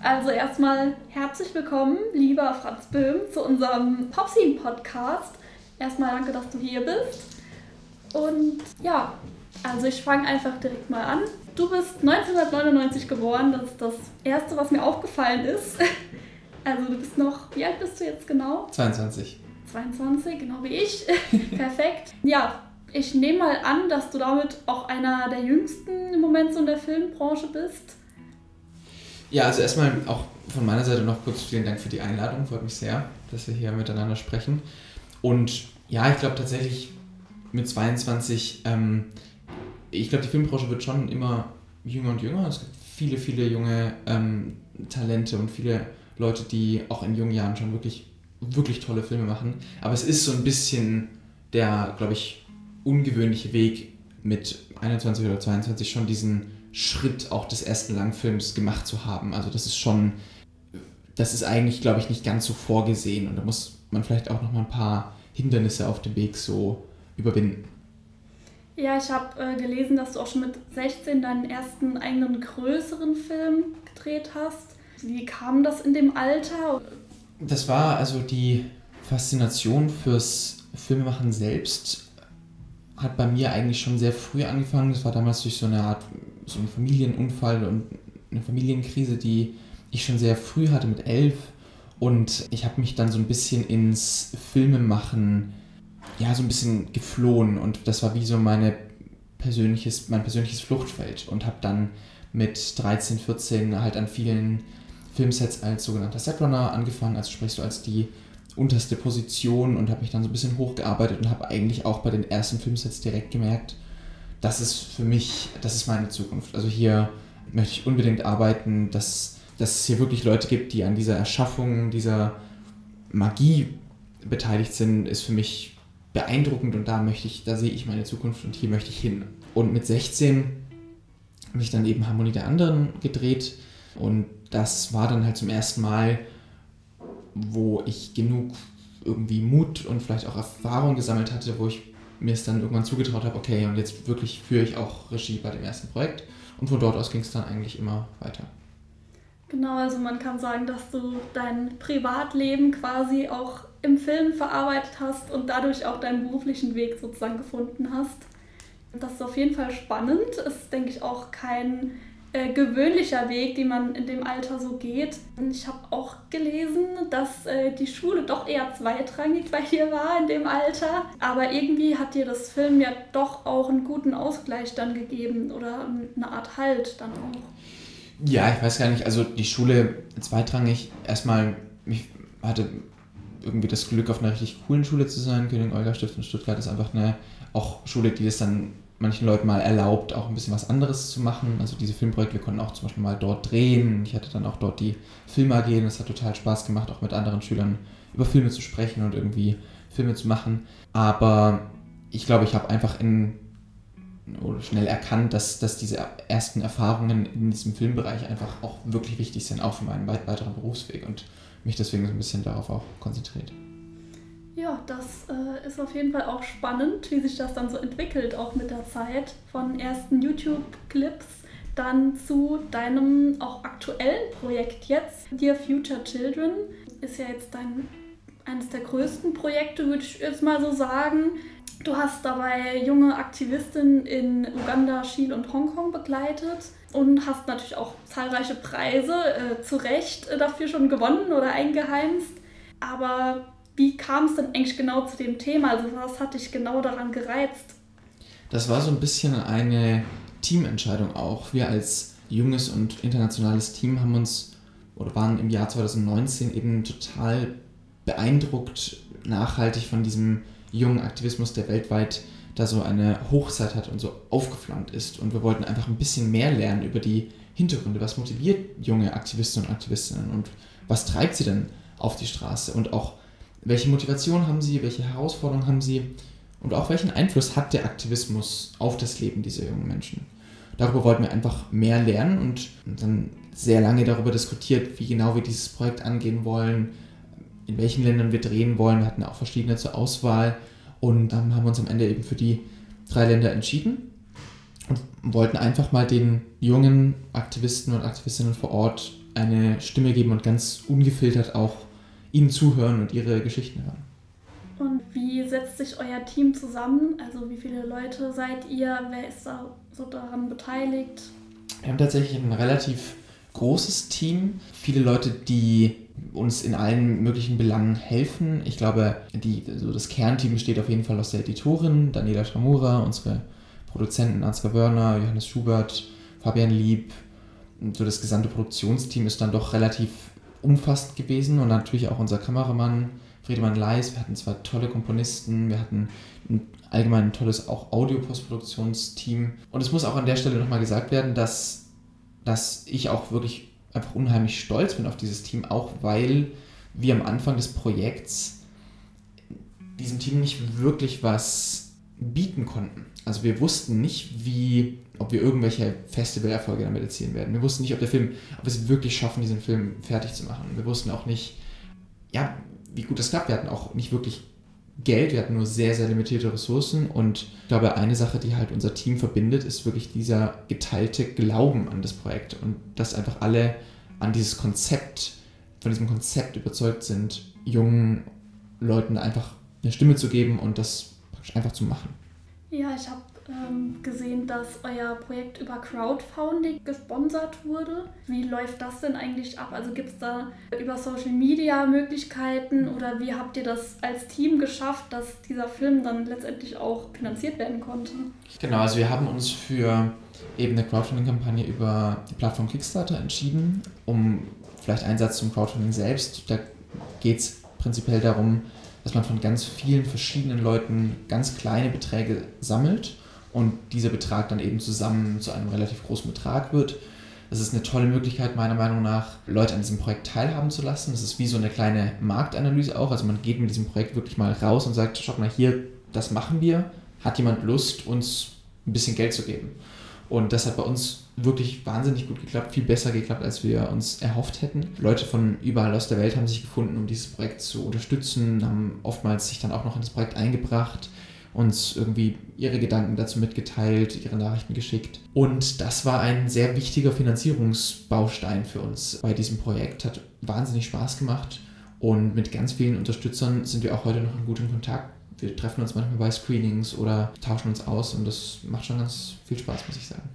Also erstmal herzlich willkommen, lieber Franz Böhm, zu unserem Popscene-Podcast. Erstmal danke, dass du hier bist. Und ja, also ich fange einfach direkt mal an. Du bist 1999 geboren, das ist das Erste, was mir aufgefallen ist. Also du bist noch, wie alt bist du jetzt genau? 22. 22, genau wie ich. Perfekt. Ja, ich nehme mal an, dass du damit auch einer der jüngsten im Moment so in der Filmbranche bist. Ja, also erstmal auch von meiner Seite noch kurz vielen Dank für die Einladung. Freut mich sehr, dass wir hier miteinander sprechen. Und ja, ich glaube tatsächlich mit 22, ähm, ich glaube, die Filmbranche wird schon immer jünger und jünger. Es gibt viele, viele junge ähm, Talente und viele Leute, die auch in jungen Jahren schon wirklich, wirklich tolle Filme machen. Aber es ist so ein bisschen der, glaube ich, ungewöhnliche Weg mit 21 oder 22 schon diesen Schritt auch des ersten Langfilms gemacht zu haben. Also das ist schon, das ist eigentlich, glaube ich, nicht ganz so vorgesehen und da muss man vielleicht auch noch mal ein paar Hindernisse auf dem Weg so überwinden. Ja, ich habe äh, gelesen, dass du auch schon mit 16 deinen ersten eigenen größeren Film gedreht hast. Wie kam das in dem Alter? Das war also die Faszination fürs Filmemachen selbst hat bei mir eigentlich schon sehr früh angefangen. Das war damals durch so eine Art, so einen Familienunfall und eine Familienkrise, die ich schon sehr früh hatte mit elf. Und ich habe mich dann so ein bisschen ins Filmemachen, ja, so ein bisschen geflohen. Und das war wie so meine persönliches, mein persönliches Fluchtfeld. Und habe dann mit 13, 14 halt an vielen Filmsets als sogenannter Setrunner angefangen, also sprich so als die unterste Position und habe mich dann so ein bisschen hochgearbeitet und habe eigentlich auch bei den ersten Filmsets direkt gemerkt, das ist für mich, das ist meine Zukunft. Also hier möchte ich unbedingt arbeiten, dass, dass es hier wirklich Leute gibt, die an dieser Erschaffung, dieser Magie beteiligt sind, ist für mich beeindruckend und da möchte ich, da sehe ich meine Zukunft und hier möchte ich hin. Und mit 16 habe ich dann eben Harmonie der anderen gedreht und das war dann halt zum ersten Mal wo ich genug irgendwie Mut und vielleicht auch Erfahrung gesammelt hatte, wo ich mir es dann irgendwann zugetraut habe, okay, und jetzt wirklich führe ich auch Regie bei dem ersten Projekt. Und von dort aus ging es dann eigentlich immer weiter. Genau, also man kann sagen, dass du dein Privatleben quasi auch im Film verarbeitet hast und dadurch auch deinen beruflichen Weg sozusagen gefunden hast. Das ist auf jeden Fall spannend. Ist, denke ich, auch kein äh, gewöhnlicher Weg, den man in dem Alter so geht. Und ich habe auch gelesen, dass äh, die Schule doch eher zweitrangig bei dir war in dem Alter. Aber irgendwie hat dir das Film ja doch auch einen guten Ausgleich dann gegeben oder eine Art Halt dann auch. Ja, ich weiß gar nicht. Also die Schule zweitrangig, erstmal, ich hatte irgendwie das Glück, auf einer richtig coolen Schule zu sein. König Olga Stift in Stuttgart ist einfach eine auch Schule, die das dann manchen Leuten mal erlaubt, auch ein bisschen was anderes zu machen. Also diese Filmprojekte, wir konnten auch zum Beispiel mal dort drehen. Ich hatte dann auch dort die Film und es hat total Spaß gemacht, auch mit anderen Schülern über Filme zu sprechen und irgendwie Filme zu machen. Aber ich glaube, ich habe einfach in, schnell erkannt, dass, dass diese ersten Erfahrungen in diesem Filmbereich einfach auch wirklich wichtig sind, auch für meinen weiteren Berufsweg und mich deswegen so ein bisschen darauf auch konzentriert. Ja, das äh, ist auf jeden Fall auch spannend, wie sich das dann so entwickelt, auch mit der Zeit. Von ersten YouTube-Clips dann zu deinem auch aktuellen Projekt jetzt. Dear Future Children ist ja jetzt dein eines der größten Projekte, würde ich jetzt mal so sagen. Du hast dabei junge Aktivistinnen in Uganda, Chile und Hongkong begleitet und hast natürlich auch zahlreiche Preise äh, zu Recht äh, dafür schon gewonnen oder eingeheimst. Aber wie kam es denn eigentlich genau zu dem Thema? Also was hat dich genau daran gereizt? Das war so ein bisschen eine Teamentscheidung auch. Wir als junges und internationales Team haben uns oder waren im Jahr 2019 eben total beeindruckt nachhaltig von diesem jungen Aktivismus, der weltweit da so eine Hochzeit hat und so aufgeflammt ist. Und wir wollten einfach ein bisschen mehr lernen über die Hintergründe. Was motiviert junge Aktivisten und Aktivistinnen und was treibt sie denn auf die Straße? Und auch welche Motivation haben sie, welche Herausforderungen haben sie und auch welchen Einfluss hat der Aktivismus auf das Leben dieser jungen Menschen. Darüber wollten wir einfach mehr lernen und dann sehr lange darüber diskutiert, wie genau wir dieses Projekt angehen wollen, in welchen Ländern wir drehen wollen. Wir hatten auch verschiedene zur Auswahl und dann haben wir uns am Ende eben für die drei Länder entschieden und wollten einfach mal den jungen Aktivisten und Aktivistinnen vor Ort eine Stimme geben und ganz ungefiltert auch ihnen zuhören und ihre Geschichten hören. Und wie setzt sich euer Team zusammen? Also wie viele Leute seid ihr? Wer ist da so daran beteiligt? Wir haben tatsächlich ein relativ großes Team. Viele Leute, die uns in allen möglichen Belangen helfen. Ich glaube, die, so das Kernteam besteht auf jeden Fall aus der Editorin, Daniela Schamura, unsere Produzenten Ansgar Wörner, Johannes Schubert, Fabian Lieb. Und so das gesamte Produktionsteam ist dann doch relativ umfassend gewesen und natürlich auch unser Kameramann Friedemann Leis. Wir hatten zwei tolle Komponisten, wir hatten ein allgemein ein tolles auch Audio-Postproduktionsteam. Und es muss auch an der Stelle nochmal gesagt werden, dass, dass ich auch wirklich einfach unheimlich stolz bin auf dieses Team, auch weil wir am Anfang des Projekts diesem Team nicht wirklich was bieten konnten. Also wir wussten nicht, wie, ob wir irgendwelche Festivalerfolge damit erzielen werden. Wir wussten nicht, ob der Film, ob wir es wirklich schaffen, diesen Film fertig zu machen. Wir wussten auch nicht, ja, wie gut das klappt. Wir hatten auch nicht wirklich Geld, wir hatten nur sehr, sehr limitierte Ressourcen und ich glaube, eine Sache, die halt unser Team verbindet, ist wirklich dieser geteilte Glauben an das Projekt und dass einfach alle an dieses Konzept, von diesem Konzept überzeugt sind, jungen Leuten einfach eine Stimme zu geben und das einfach zu machen. Ja, ich habe ähm, gesehen, dass euer Projekt über Crowdfunding gesponsert wurde. Wie läuft das denn eigentlich ab? Also gibt es da über Social Media Möglichkeiten oder wie habt ihr das als Team geschafft, dass dieser Film dann letztendlich auch finanziert werden konnte? Genau, also wir haben uns für eben eine Crowdfunding-Kampagne über die Plattform Kickstarter entschieden, um vielleicht Einsatz zum Crowdfunding selbst. Da geht es prinzipiell darum, dass man von ganz vielen verschiedenen Leuten ganz kleine Beträge sammelt und dieser Betrag dann eben zusammen zu einem relativ großen Betrag wird. Das ist eine tolle Möglichkeit, meiner Meinung nach, Leute an diesem Projekt teilhaben zu lassen. Das ist wie so eine kleine Marktanalyse auch. Also man geht mit diesem Projekt wirklich mal raus und sagt, schaut mal hier, das machen wir. Hat jemand Lust, uns ein bisschen Geld zu geben? Und das hat bei uns wirklich wahnsinnig gut geklappt, viel besser geklappt, als wir uns erhofft hätten. Leute von überall aus der Welt haben sich gefunden, um dieses Projekt zu unterstützen, haben oftmals sich dann auch noch in das Projekt eingebracht uns irgendwie ihre Gedanken dazu mitgeteilt, ihre Nachrichten geschickt. Und das war ein sehr wichtiger Finanzierungsbaustein für uns bei diesem Projekt. Hat wahnsinnig Spaß gemacht und mit ganz vielen Unterstützern sind wir auch heute noch in gutem Kontakt. Wir treffen uns manchmal bei Screenings oder tauschen uns aus und das macht schon ganz viel Spaß, muss ich sagen.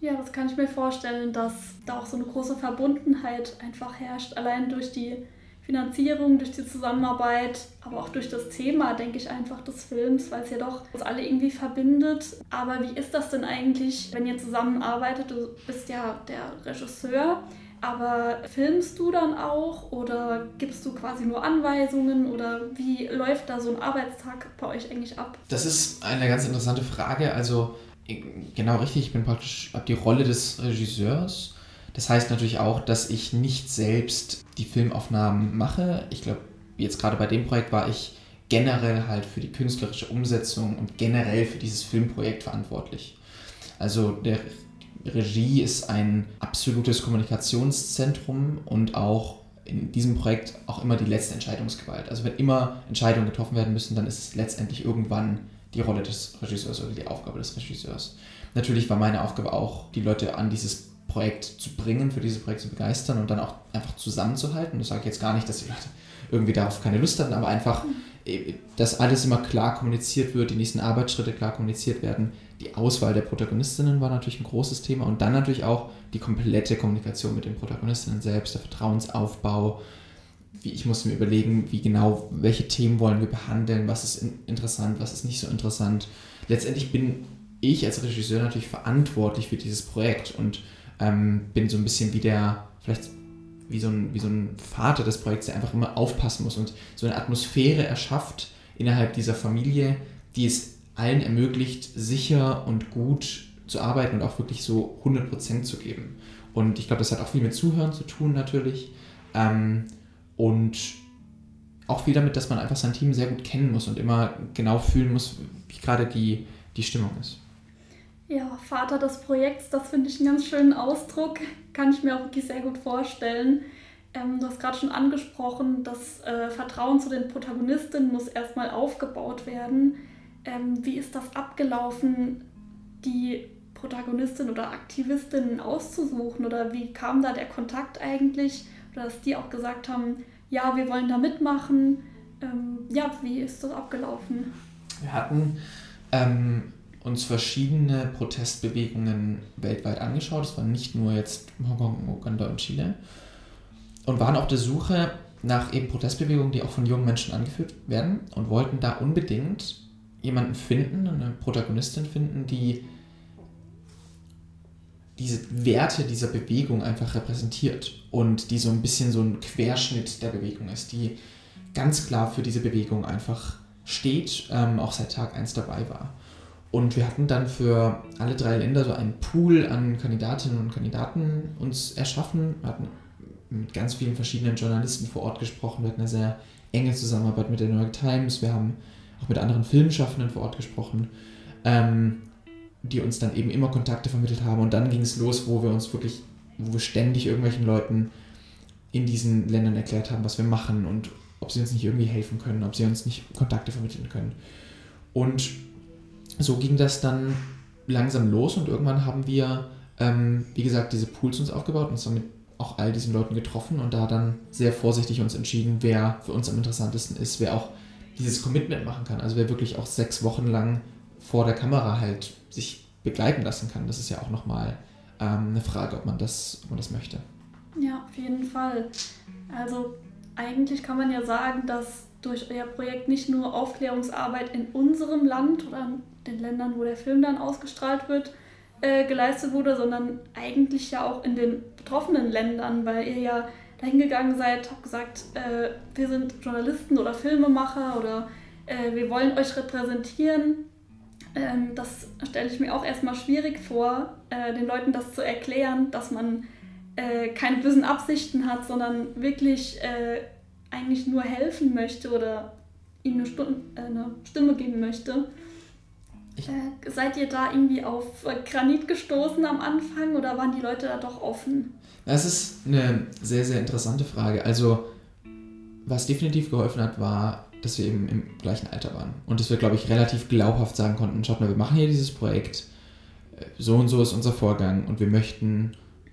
Ja, das kann ich mir vorstellen, dass da auch so eine große Verbundenheit einfach herrscht, allein durch die Finanzierung, durch die Zusammenarbeit, aber auch durch das Thema, denke ich einfach, des Films, weil es ja doch uns alle irgendwie verbindet. Aber wie ist das denn eigentlich, wenn ihr zusammenarbeitet? Du bist ja der Regisseur. Aber filmst du dann auch oder gibst du quasi nur Anweisungen oder wie läuft da so ein Arbeitstag bei euch eigentlich ab? Das ist eine ganz interessante Frage. Also genau richtig, ich bin praktisch ab die Rolle des Regisseurs das heißt natürlich auch, dass ich nicht selbst die Filmaufnahmen mache. Ich glaube, jetzt gerade bei dem Projekt war ich generell halt für die künstlerische Umsetzung und generell für dieses Filmprojekt verantwortlich. Also der Regie ist ein absolutes Kommunikationszentrum und auch in diesem Projekt auch immer die letzte Entscheidungsgewalt. Also wenn immer Entscheidungen getroffen werden müssen, dann ist es letztendlich irgendwann die Rolle des Regisseurs oder die Aufgabe des Regisseurs. Natürlich war meine Aufgabe auch, die Leute an dieses Projekt zu bringen, für dieses Projekt zu begeistern und dann auch einfach zusammenzuhalten. Das sage ich jetzt gar nicht, dass die Leute irgendwie darauf keine Lust hatten, aber einfach, äh, dass alles immer klar kommuniziert wird, die nächsten Arbeitsschritte klar kommuniziert werden. Die Auswahl der Protagonistinnen war natürlich ein großes Thema und dann natürlich auch die komplette Kommunikation mit den Protagonistinnen selbst, der Vertrauensaufbau. Ich musste mir überlegen, wie genau, welche Themen wollen wir behandeln, was ist interessant, was ist nicht so interessant. Letztendlich bin ich als Regisseur natürlich verantwortlich für dieses Projekt und ähm, bin so ein bisschen wie der, vielleicht wie so, ein, wie so ein Vater des Projekts, der einfach immer aufpassen muss und so eine Atmosphäre erschafft innerhalb dieser Familie, die es allen ermöglicht, sicher und gut zu arbeiten und auch wirklich so 100% zu geben. Und ich glaube, das hat auch viel mit Zuhören zu tun natürlich. Ähm, und auch viel damit, dass man einfach sein Team sehr gut kennen muss und immer genau fühlen muss, wie gerade die, die Stimmung ist. Ja, Vater des Projekts, das finde ich einen ganz schönen Ausdruck. Kann ich mir auch wirklich sehr gut vorstellen. Ähm, du hast gerade schon angesprochen, das äh, Vertrauen zu den Protagonistinnen muss erstmal aufgebaut werden. Ähm, wie ist das abgelaufen, die Protagonistin oder Aktivistinnen auszusuchen? Oder wie kam da der Kontakt eigentlich? Oder dass die auch gesagt haben, ja, wir wollen da mitmachen. Ähm, ja, wie ist das abgelaufen? Wir hatten ähm, uns verschiedene Protestbewegungen weltweit angeschaut. Das waren nicht nur jetzt Hongkong, Uganda und Chile. Und waren auf der Suche nach eben Protestbewegungen, die auch von jungen Menschen angeführt werden und wollten da unbedingt jemanden finden, eine Protagonistin finden, die diese Werte dieser Bewegung einfach repräsentiert und die so ein bisschen so ein Querschnitt der Bewegung ist, die ganz klar für diese Bewegung einfach steht, ähm, auch seit Tag 1 dabei war. Und wir hatten dann für alle drei Länder so einen Pool an Kandidatinnen und Kandidaten uns erschaffen. Wir hatten mit ganz vielen verschiedenen Journalisten vor Ort gesprochen. Wir hatten eine sehr enge Zusammenarbeit mit der New York Times. Wir haben auch mit anderen Filmschaffenden vor Ort gesprochen, ähm, die uns dann eben immer Kontakte vermittelt haben. Und dann ging es los, wo wir uns wirklich, wo wir ständig irgendwelchen Leuten in diesen Ländern erklärt haben, was wir machen und ob sie uns nicht irgendwie helfen können, ob sie uns nicht Kontakte vermitteln können. Und so ging das dann langsam los und irgendwann haben wir, ähm, wie gesagt, diese Pools uns aufgebaut und uns dann mit auch all diesen Leuten getroffen und da dann sehr vorsichtig uns entschieden, wer für uns am interessantesten ist, wer auch dieses Commitment machen kann, also wer wirklich auch sechs Wochen lang vor der Kamera halt sich begleiten lassen kann. Das ist ja auch nochmal ähm, eine Frage, ob man, das, ob man das möchte. Ja, auf jeden Fall. Also eigentlich kann man ja sagen, dass durch euer Projekt nicht nur Aufklärungsarbeit in unserem Land oder in den Ländern, wo der Film dann ausgestrahlt wird, äh, geleistet wurde, sondern eigentlich ja auch in den betroffenen Ländern, weil ihr ja dahingegangen seid, habt gesagt, äh, wir sind Journalisten oder Filmemacher oder äh, wir wollen euch repräsentieren. Ähm, das stelle ich mir auch erstmal schwierig vor, äh, den Leuten das zu erklären, dass man äh, keine bösen Absichten hat, sondern wirklich äh, eigentlich nur helfen möchte oder ihnen eine, Stunde, eine Stimme geben möchte. Äh, seid ihr da irgendwie auf Granit gestoßen am Anfang oder waren die Leute da doch offen? Das ist eine sehr, sehr interessante Frage. Also, was definitiv geholfen hat, war, dass wir eben im gleichen Alter waren. Und dass wir, glaube ich, relativ glaubhaft sagen konnten, schaut mal, wir machen hier dieses Projekt, äh, so und so ist unser Vorgang und wir möchten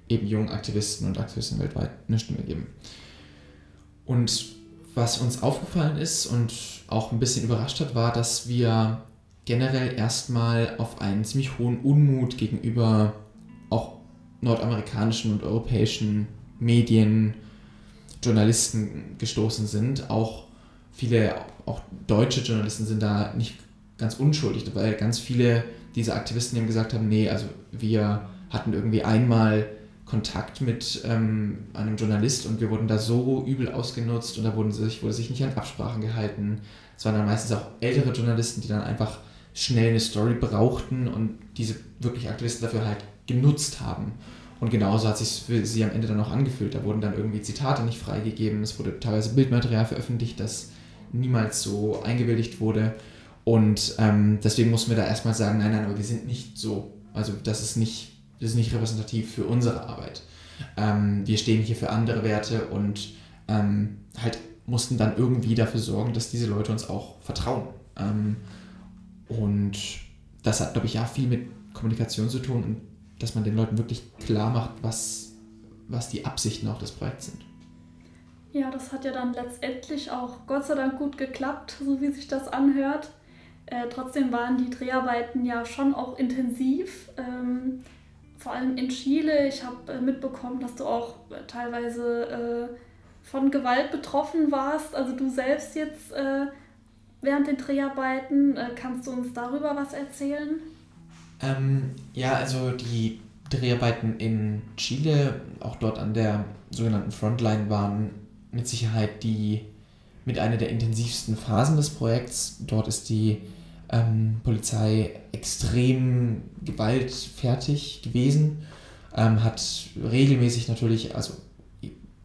eben jungen Aktivisten und Aktivisten weltweit eine Stimme geben. Und was uns aufgefallen ist und auch ein bisschen überrascht hat, war, dass wir generell erstmal auf einen ziemlich hohen Unmut gegenüber auch nordamerikanischen und europäischen Medien, Journalisten gestoßen sind. Auch viele, auch deutsche Journalisten sind da nicht ganz unschuldig, weil ganz viele dieser Aktivisten eben gesagt haben, nee, also wir hatten irgendwie einmal Kontakt mit ähm, einem Journalist und wir wurden da so übel ausgenutzt und da wurden sich, wurde sich nicht an Absprachen gehalten. Es waren dann meistens auch ältere Journalisten, die dann einfach schnell eine Story brauchten und diese wirklich Aktivisten dafür halt genutzt haben. Und genauso hat sich für sie am Ende dann auch angefühlt. Da wurden dann irgendwie Zitate nicht freigegeben, es wurde teilweise Bildmaterial veröffentlicht, das niemals so eingewilligt wurde. Und ähm, deswegen mussten wir da erstmal sagen, nein, nein, aber wir sind nicht so. Also das ist nicht, das ist nicht repräsentativ für unsere Arbeit. Ähm, wir stehen hier für andere Werte und ähm, halt mussten dann irgendwie dafür sorgen, dass diese Leute uns auch vertrauen. Und das hat, glaube ich, ja viel mit Kommunikation zu tun und dass man den Leuten wirklich klar macht, was, was die Absichten auch des Projekts sind. Ja, das hat ja dann letztendlich auch Gott sei Dank gut geklappt, so wie sich das anhört. Äh, trotzdem waren die Dreharbeiten ja schon auch intensiv, ähm, vor allem in Chile. Ich habe äh, mitbekommen, dass du auch äh, teilweise äh, von Gewalt betroffen warst. Also du selbst jetzt äh, während den Dreharbeiten. Äh, kannst du uns darüber was erzählen? Ähm, ja, also die Dreharbeiten in Chile, auch dort an der sogenannten Frontline, waren mit Sicherheit die mit einer der intensivsten Phasen des Projekts. Dort ist die ähm, Polizei extrem gewaltfertig gewesen, ähm, hat regelmäßig natürlich, also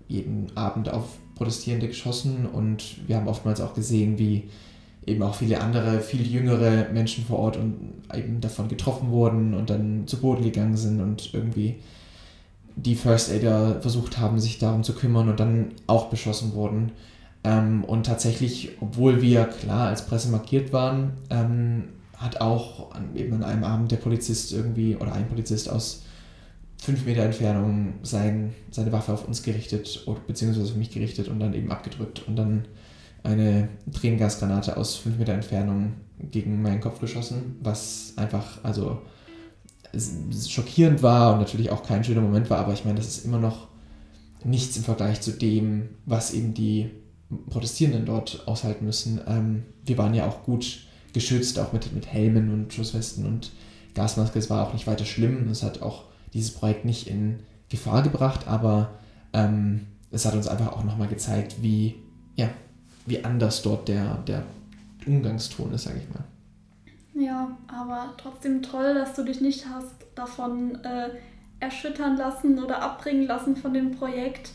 jeden Abend auf Protestierende geschossen und wir haben oftmals auch gesehen, wie eben auch viele andere, viel jüngere Menschen vor Ort und eben davon getroffen wurden und dann zu Boden gegangen sind und irgendwie die First Aider versucht haben, sich darum zu kümmern und dann auch beschossen wurden. Ähm, und tatsächlich, obwohl wir klar als Presse markiert waren, ähm, hat auch an, eben an einem Abend der Polizist irgendwie oder ein Polizist aus fünf Meter Entfernung sein, seine Waffe auf uns gerichtet, oder, beziehungsweise auf mich gerichtet und dann eben abgedrückt und dann eine Tränengasgranate aus fünf Meter Entfernung gegen meinen Kopf geschossen, was einfach, also schockierend war und natürlich auch kein schöner Moment war, aber ich meine, das ist immer noch nichts im Vergleich zu dem, was eben die Protestierenden dort aushalten müssen. Ähm, wir waren ja auch gut geschützt, auch mit, mit Helmen und Schusswesten und Gasmaske. Es war auch nicht weiter schlimm. Es hat auch dieses Projekt nicht in Gefahr gebracht, aber ähm, es hat uns einfach auch nochmal gezeigt, wie, ja, wie anders dort der, der Umgangston ist, sage ich mal. Ja, aber trotzdem toll, dass du dich nicht hast davon äh, erschüttern lassen oder abbringen lassen von dem Projekt.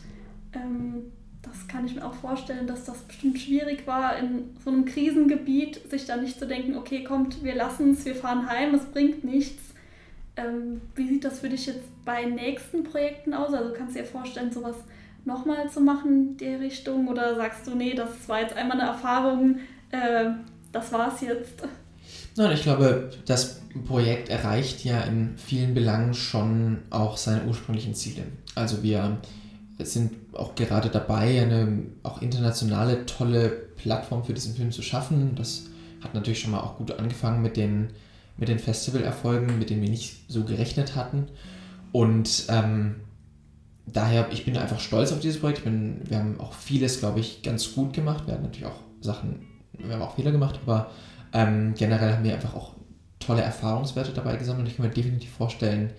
Ähm, das kann ich mir auch vorstellen, dass das bestimmt schwierig war, in so einem Krisengebiet sich da nicht zu denken, okay, kommt, wir lassen es, wir fahren heim, es bringt nichts. Ähm, wie sieht das für dich jetzt bei nächsten Projekten aus? Also kannst du dir vorstellen, sowas nochmal zu machen, die Richtung? Oder sagst du, nee, das war jetzt einmal eine Erfahrung, äh, das war's jetzt? Nein, ich glaube, das Projekt erreicht ja in vielen Belangen schon auch seine ursprünglichen Ziele. Also wir sind auch gerade dabei, eine auch internationale tolle Plattform für diesen Film zu schaffen. Das hat natürlich schon mal auch gut angefangen mit den, mit den Festivalerfolgen, mit denen wir nicht so gerechnet hatten. Und ähm, daher, ich bin einfach stolz auf dieses Projekt. Bin, wir haben auch vieles, glaube ich, ganz gut gemacht. Wir haben natürlich auch Sachen, wir haben auch Fehler gemacht, aber ähm, generell haben wir einfach auch tolle Erfahrungswerte dabei gesammelt. Ich kann mir definitiv vorstellen,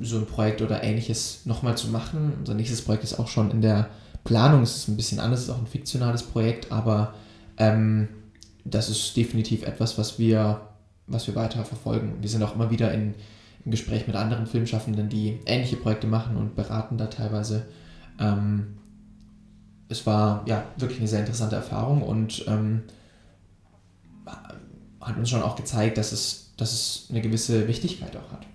so ein Projekt oder ähnliches nochmal zu machen. Unser nächstes Projekt ist auch schon in der Planung. Es ist ein bisschen anders, es ist auch ein fiktionales Projekt, aber ähm, das ist definitiv etwas, was wir, was wir weiter verfolgen. Wir sind auch immer wieder in, im Gespräch mit anderen Filmschaffenden, die ähnliche Projekte machen und beraten da teilweise. Ähm, es war ja wirklich eine sehr interessante Erfahrung und ähm, hat uns schon auch gezeigt, dass es, dass es eine gewisse Wichtigkeit auch hat.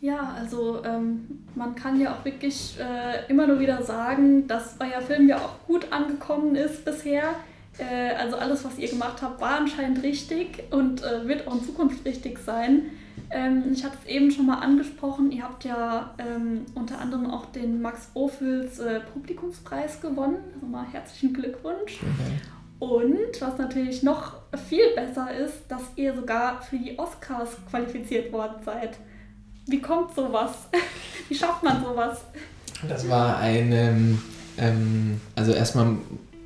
Ja, also ähm, man kann ja auch wirklich äh, immer nur wieder sagen, dass euer Film ja auch gut angekommen ist bisher. Äh, also alles, was ihr gemacht habt, war anscheinend richtig und äh, wird auch in Zukunft richtig sein. Ähm, ich hatte es eben schon mal angesprochen, ihr habt ja ähm, unter anderem auch den Max Ophüls äh, Publikumspreis gewonnen. Also mal herzlichen Glückwunsch. Okay. Und was natürlich noch viel besser ist, dass ihr sogar für die Oscars qualifiziert worden seid. Wie kommt sowas? Wie schafft man sowas? Das war eine, ähm, also erstmal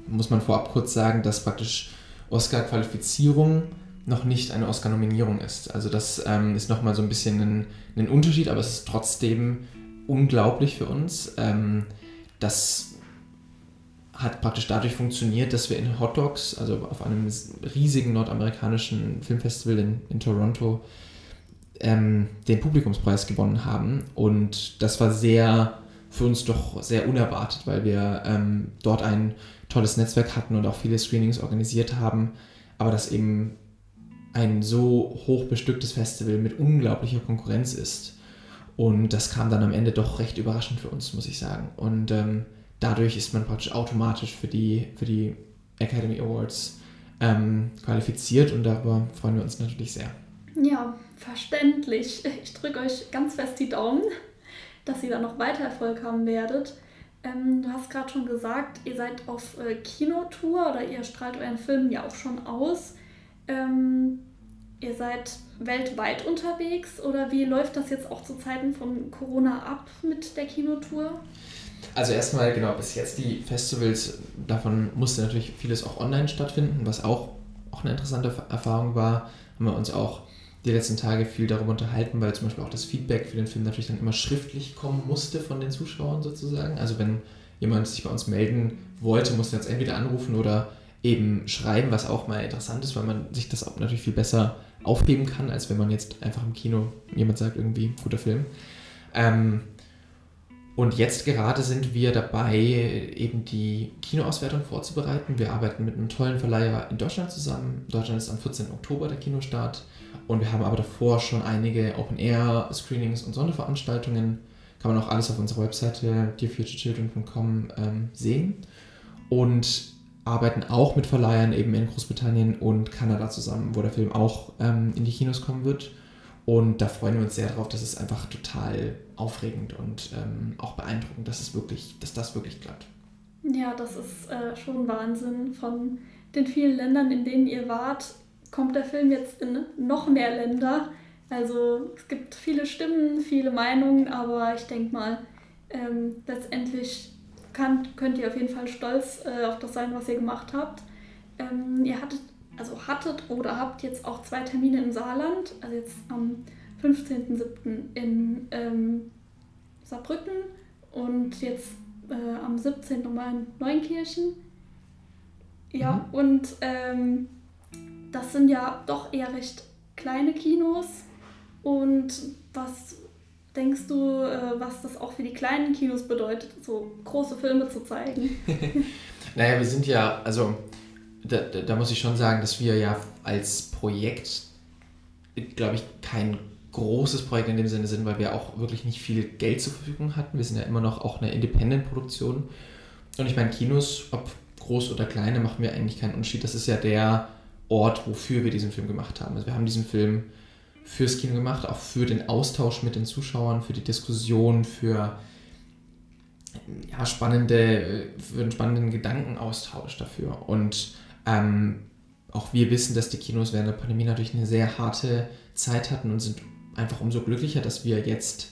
muss man vorab kurz sagen, dass praktisch Oscar-Qualifizierung noch nicht eine Oscar-Nominierung ist. Also das ähm, ist nochmal so ein bisschen ein, ein, Unterschied, aber es ist trotzdem unglaublich für uns. Ähm, das hat praktisch dadurch funktioniert, dass wir in Hot Dogs, also auf einem riesigen nordamerikanischen Filmfestival in, in Toronto, ähm, den Publikumspreis gewonnen haben. Und das war sehr für uns doch sehr unerwartet, weil wir ähm, dort ein tolles Netzwerk hatten und auch viele Screenings organisiert haben, aber das eben ein so hoch bestücktes Festival mit unglaublicher Konkurrenz ist. Und das kam dann am Ende doch recht überraschend für uns, muss ich sagen. Und ähm, dadurch ist man praktisch automatisch für die, für die Academy Awards ähm, qualifiziert und darüber freuen wir uns natürlich sehr. Ja, verständlich. Ich drücke euch ganz fest die Daumen, dass ihr da noch weiter Erfolg haben werdet. Ähm, du hast gerade schon gesagt, ihr seid auf äh, Kinotour oder ihr strahlt euren Film ja auch schon aus. Ähm, ihr seid weltweit unterwegs oder wie läuft das jetzt auch zu Zeiten von Corona ab mit der Kinotour? Also erstmal, genau, bis jetzt die Festivals, davon musste natürlich vieles auch online stattfinden, was auch, auch eine interessante Erfahrung war. Haben wir uns auch die letzten Tage viel darüber unterhalten, weil zum Beispiel auch das Feedback für den Film natürlich dann immer schriftlich kommen musste von den Zuschauern sozusagen. Also wenn jemand sich bei uns melden wollte, musste er jetzt entweder anrufen oder eben schreiben, was auch mal interessant ist, weil man sich das auch natürlich viel besser aufheben kann, als wenn man jetzt einfach im Kino jemand sagt, irgendwie guter Film. Ähm, und jetzt gerade sind wir dabei, eben die Kinoauswertung vorzubereiten. Wir arbeiten mit einem tollen Verleiher in Deutschland zusammen. Deutschland ist am 14. Oktober der Kinostart. Und wir haben aber davor schon einige Open-Air-Screenings und Sonderveranstaltungen. Kann man auch alles auf unserer Webseite dearfuturechildren.com ähm, sehen. Und arbeiten auch mit Verleihern eben in Großbritannien und Kanada zusammen, wo der Film auch ähm, in die Kinos kommen wird. Und da freuen wir uns sehr drauf. Das ist einfach total aufregend und ähm, auch beeindruckend, dass, es wirklich, dass das wirklich klappt. Ja, das ist äh, schon Wahnsinn. Von den vielen Ländern, in denen ihr wart, kommt der Film jetzt in noch mehr Länder. Also es gibt viele Stimmen, viele Meinungen, aber ich denke mal, ähm, letztendlich kann, könnt ihr auf jeden Fall stolz äh, auf das sein, was ihr gemacht habt. Ähm, ihr hattet, also hattet oder habt jetzt auch zwei Termine im Saarland, also jetzt am 15.07. in ähm, Saarbrücken und jetzt äh, am 17. nochmal in Neunkirchen. Ja, mhm. und ähm, das sind ja doch eher recht kleine Kinos. Und was denkst du, äh, was das auch für die kleinen Kinos bedeutet, so große Filme zu zeigen? naja, wir sind ja, also da, da, da, muss ich schon sagen, dass wir ja als Projekt, glaube ich, kein großes Projekt in dem Sinne sind, weil wir auch wirklich nicht viel Geld zur Verfügung hatten. Wir sind ja immer noch auch eine Independent-Produktion. Und ich meine, Kinos, ob groß oder kleine, machen wir eigentlich keinen Unterschied. Das ist ja der Ort, wofür wir diesen Film gemacht haben. Also wir haben diesen Film fürs Kino gemacht, auch für den Austausch mit den Zuschauern, für die Diskussion, für, ja, spannende, für einen spannenden Gedankenaustausch dafür. Und ähm, auch wir wissen, dass die Kinos während der Pandemie natürlich eine sehr harte Zeit hatten und sind einfach umso glücklicher, dass wir jetzt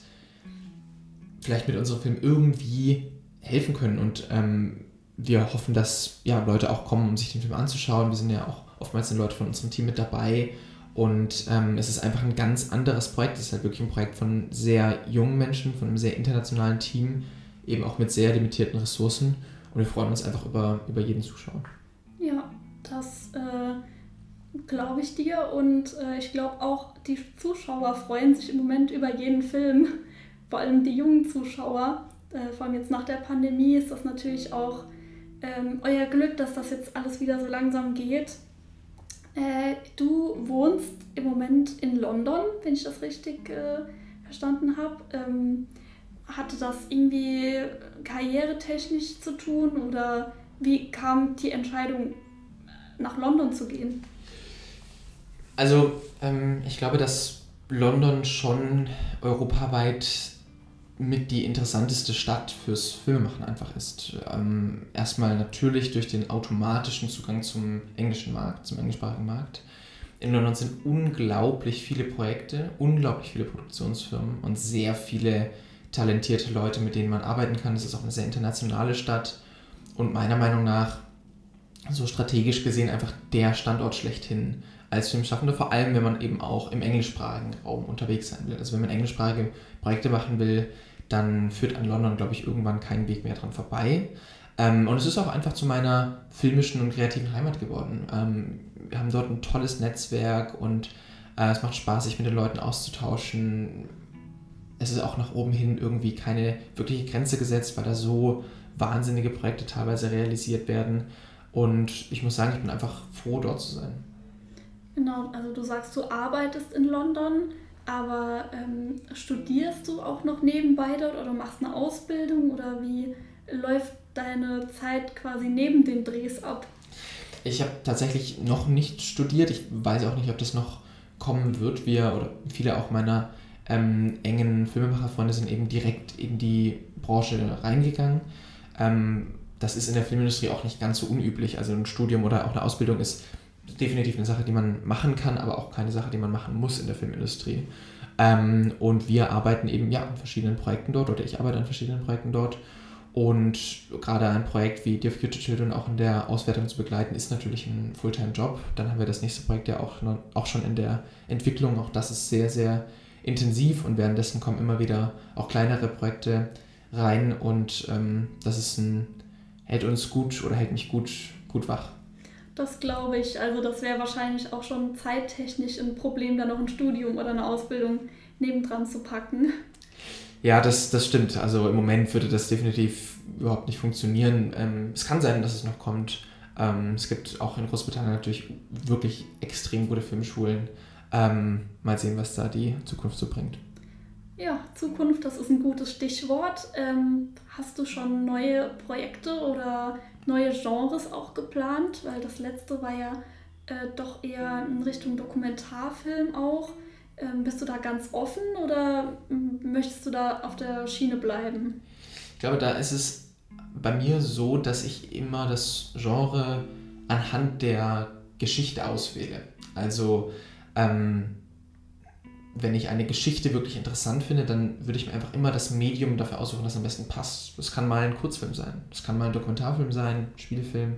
vielleicht mit unserem Film irgendwie helfen können und ähm, wir hoffen, dass ja, Leute auch kommen, um sich den Film anzuschauen. Wir sind ja auch oftmals sind Leute von unserem Team mit dabei und ähm, es ist einfach ein ganz anderes Projekt. Es ist halt wirklich ein Projekt von sehr jungen Menschen, von einem sehr internationalen Team, eben auch mit sehr limitierten Ressourcen. Und wir freuen uns einfach über, über jeden Zuschauer. Ja, das äh, glaube ich dir. Und äh, ich glaube auch, die Zuschauer freuen sich im Moment über jeden Film. Vor allem die jungen Zuschauer. Äh, vor allem jetzt nach der Pandemie ist das natürlich auch ähm, euer Glück, dass das jetzt alles wieder so langsam geht. Äh, du wohnst im Moment in London, wenn ich das richtig äh, verstanden habe. Ähm, hatte das irgendwie karrieretechnisch zu tun oder wie kam die Entscheidung, nach London zu gehen? Also, ähm, ich glaube, dass London schon europaweit mit die interessanteste Stadt fürs Filmemachen einfach ist. Ähm, erstmal natürlich durch den automatischen Zugang zum englischen Markt, zum englischsprachigen Markt. In London sind unglaublich viele Projekte, unglaublich viele Produktionsfirmen und sehr viele talentierte Leute, mit denen man arbeiten kann. Es ist auch eine sehr internationale Stadt und meiner Meinung nach so strategisch gesehen einfach der Standort schlechthin als Filmschaffende, vor allem wenn man eben auch im englischsprachigen Raum unterwegs sein will. Also wenn man englischsprachige Projekte machen will, dann führt an London, glaube ich, irgendwann kein Weg mehr dran vorbei. Ähm, und es ist auch einfach zu meiner filmischen und kreativen Heimat geworden. Ähm, wir haben dort ein tolles Netzwerk und äh, es macht Spaß, sich mit den Leuten auszutauschen. Es ist auch nach oben hin irgendwie keine wirkliche Grenze gesetzt, weil da so wahnsinnige Projekte teilweise realisiert werden. Und ich muss sagen, ich bin einfach froh, dort zu sein. Genau, also du sagst, du arbeitest in London, aber ähm, studierst du auch noch nebenbei dort oder machst eine Ausbildung oder wie läuft deine Zeit quasi neben den Drehs ab? Ich habe tatsächlich noch nicht studiert. Ich weiß auch nicht, ob das noch kommen wird. Wir oder viele auch meiner ähm, engen Filmemacherfreunde sind eben direkt in die Branche reingegangen. Ähm, das ist in der Filmindustrie auch nicht ganz so unüblich. Also ein Studium oder auch eine Ausbildung ist definitiv eine Sache, die man machen kann, aber auch keine Sache, die man machen muss in der Filmindustrie. Ähm, und wir arbeiten eben ja an verschiedenen Projekten dort oder ich arbeite an verschiedenen Projekten dort. Und gerade ein Projekt wie Dear Future Children auch in der Auswertung zu begleiten, ist natürlich ein Fulltime-Job. Dann haben wir das nächste Projekt ja auch, auch schon in der Entwicklung. Auch das ist sehr, sehr intensiv und währenddessen kommen immer wieder auch kleinere Projekte rein und ähm, das ist ein, hält uns gut oder hält mich gut, gut wach. Das glaube ich. Also das wäre wahrscheinlich auch schon zeittechnisch ein Problem, da noch ein Studium oder eine Ausbildung nebendran zu packen. Ja, das, das stimmt. Also im Moment würde das definitiv überhaupt nicht funktionieren. Ähm, es kann sein, dass es noch kommt. Ähm, es gibt auch in Großbritannien natürlich wirklich extrem gute Filmschulen. Ähm, mal sehen, was da die Zukunft so bringt. Ja, Zukunft, das ist ein gutes Stichwort. Ähm, hast du schon neue Projekte oder neue Genres auch geplant? Weil das letzte war ja äh, doch eher in Richtung Dokumentarfilm auch. Ähm, bist du da ganz offen oder möchtest du da auf der Schiene bleiben? Ich glaube, da ist es bei mir so, dass ich immer das Genre anhand der Geschichte auswähle. Also ähm, wenn ich eine Geschichte wirklich interessant finde, dann würde ich mir einfach immer das Medium dafür aussuchen, das am besten passt. Das kann mal ein Kurzfilm sein, das kann mal ein Dokumentarfilm sein, Spielfilm.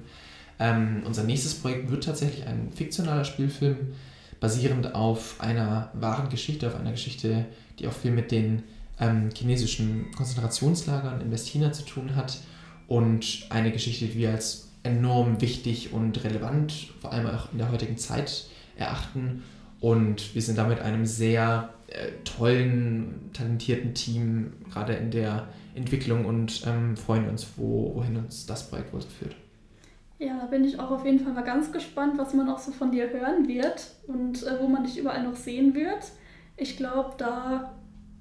Ähm, unser nächstes Projekt wird tatsächlich ein fiktionaler Spielfilm, basierend auf einer wahren Geschichte, auf einer Geschichte, die auch viel mit den ähm, chinesischen Konzentrationslagern in Westchina zu tun hat und eine Geschichte, die wir als enorm wichtig und relevant, vor allem auch in der heutigen Zeit erachten. Und wir sind damit einem sehr äh, tollen, talentierten Team, gerade in der Entwicklung und ähm, freuen uns, wo, wohin uns das Projekt wohl führt. Ja, da bin ich auch auf jeden Fall mal ganz gespannt, was man auch so von dir hören wird und äh, wo man dich überall noch sehen wird. Ich glaube, da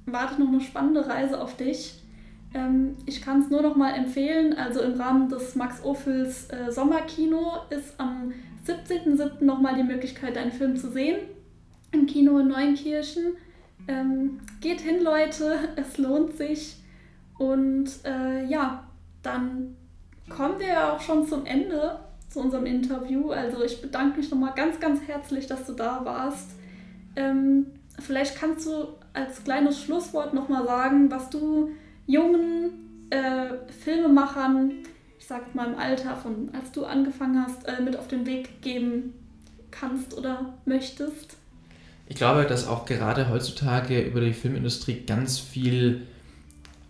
wartet noch eine spannende Reise auf dich. Ähm, ich kann es nur noch mal empfehlen. Also im Rahmen des Max Ophüls äh, Sommerkino ist am 17.07. noch mal die Möglichkeit, deinen Film zu sehen im Kino in Neunkirchen. Ähm, geht hin, Leute, es lohnt sich. Und äh, ja, dann kommen wir ja auch schon zum Ende zu unserem Interview. Also ich bedanke mich nochmal ganz, ganz herzlich, dass du da warst. Ähm, vielleicht kannst du als kleines Schlusswort nochmal sagen, was du jungen äh, Filmemachern, ich sag mal im Alter von als du angefangen hast, äh, mit auf den Weg geben kannst oder möchtest? Ich glaube, dass auch gerade heutzutage über die Filmindustrie ganz viel,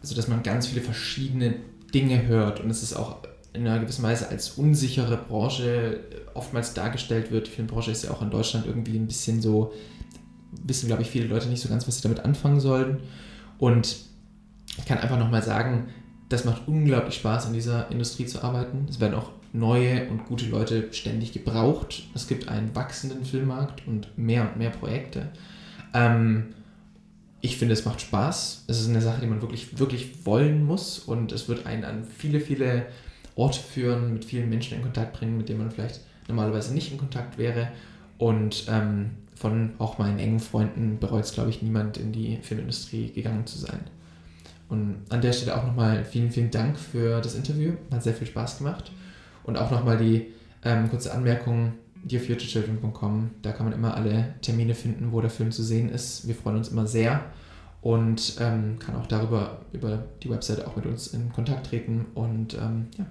also dass man ganz viele verschiedene Dinge hört und es ist auch in einer gewissen Weise als unsichere Branche oftmals dargestellt wird. Die Filmbranche ist ja auch in Deutschland irgendwie ein bisschen so, wissen glaube ich viele Leute nicht so ganz, was sie damit anfangen sollen. Und ich kann einfach nochmal sagen, das macht unglaublich Spaß, in dieser Industrie zu arbeiten. Es werden auch neue und gute Leute ständig gebraucht. Es gibt einen wachsenden Filmmarkt und mehr und mehr Projekte. Ähm, ich finde, es macht Spaß. Es ist eine Sache, die man wirklich, wirklich wollen muss und es wird einen an viele, viele Orte führen, mit vielen Menschen in Kontakt bringen, mit denen man vielleicht normalerweise nicht in Kontakt wäre. Und ähm, von auch meinen engen Freunden bereut es, glaube ich, niemand, in die Filmindustrie gegangen zu sein. Und an der Stelle auch nochmal vielen, vielen Dank für das Interview. Hat sehr viel Spaß gemacht. Und auch nochmal die ähm, kurze Anmerkung, dearfuturechildren.com, da kann man immer alle Termine finden, wo der Film zu sehen ist. Wir freuen uns immer sehr und ähm, kann auch darüber, über die Webseite auch mit uns in Kontakt treten und ähm, ja.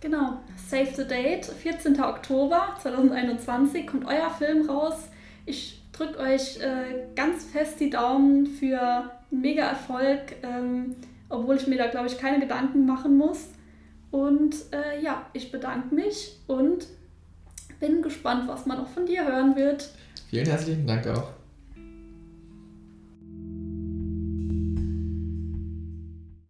Genau, Save the Date, 14. Oktober 2021 kommt euer Film raus. Ich drücke euch äh, ganz fest die Daumen für mega Erfolg, ähm, obwohl ich mir da, glaube ich, keine Gedanken machen muss. Und äh, ja, ich bedanke mich und bin gespannt, was man auch von dir hören wird. Vielen herzlichen Dank auch.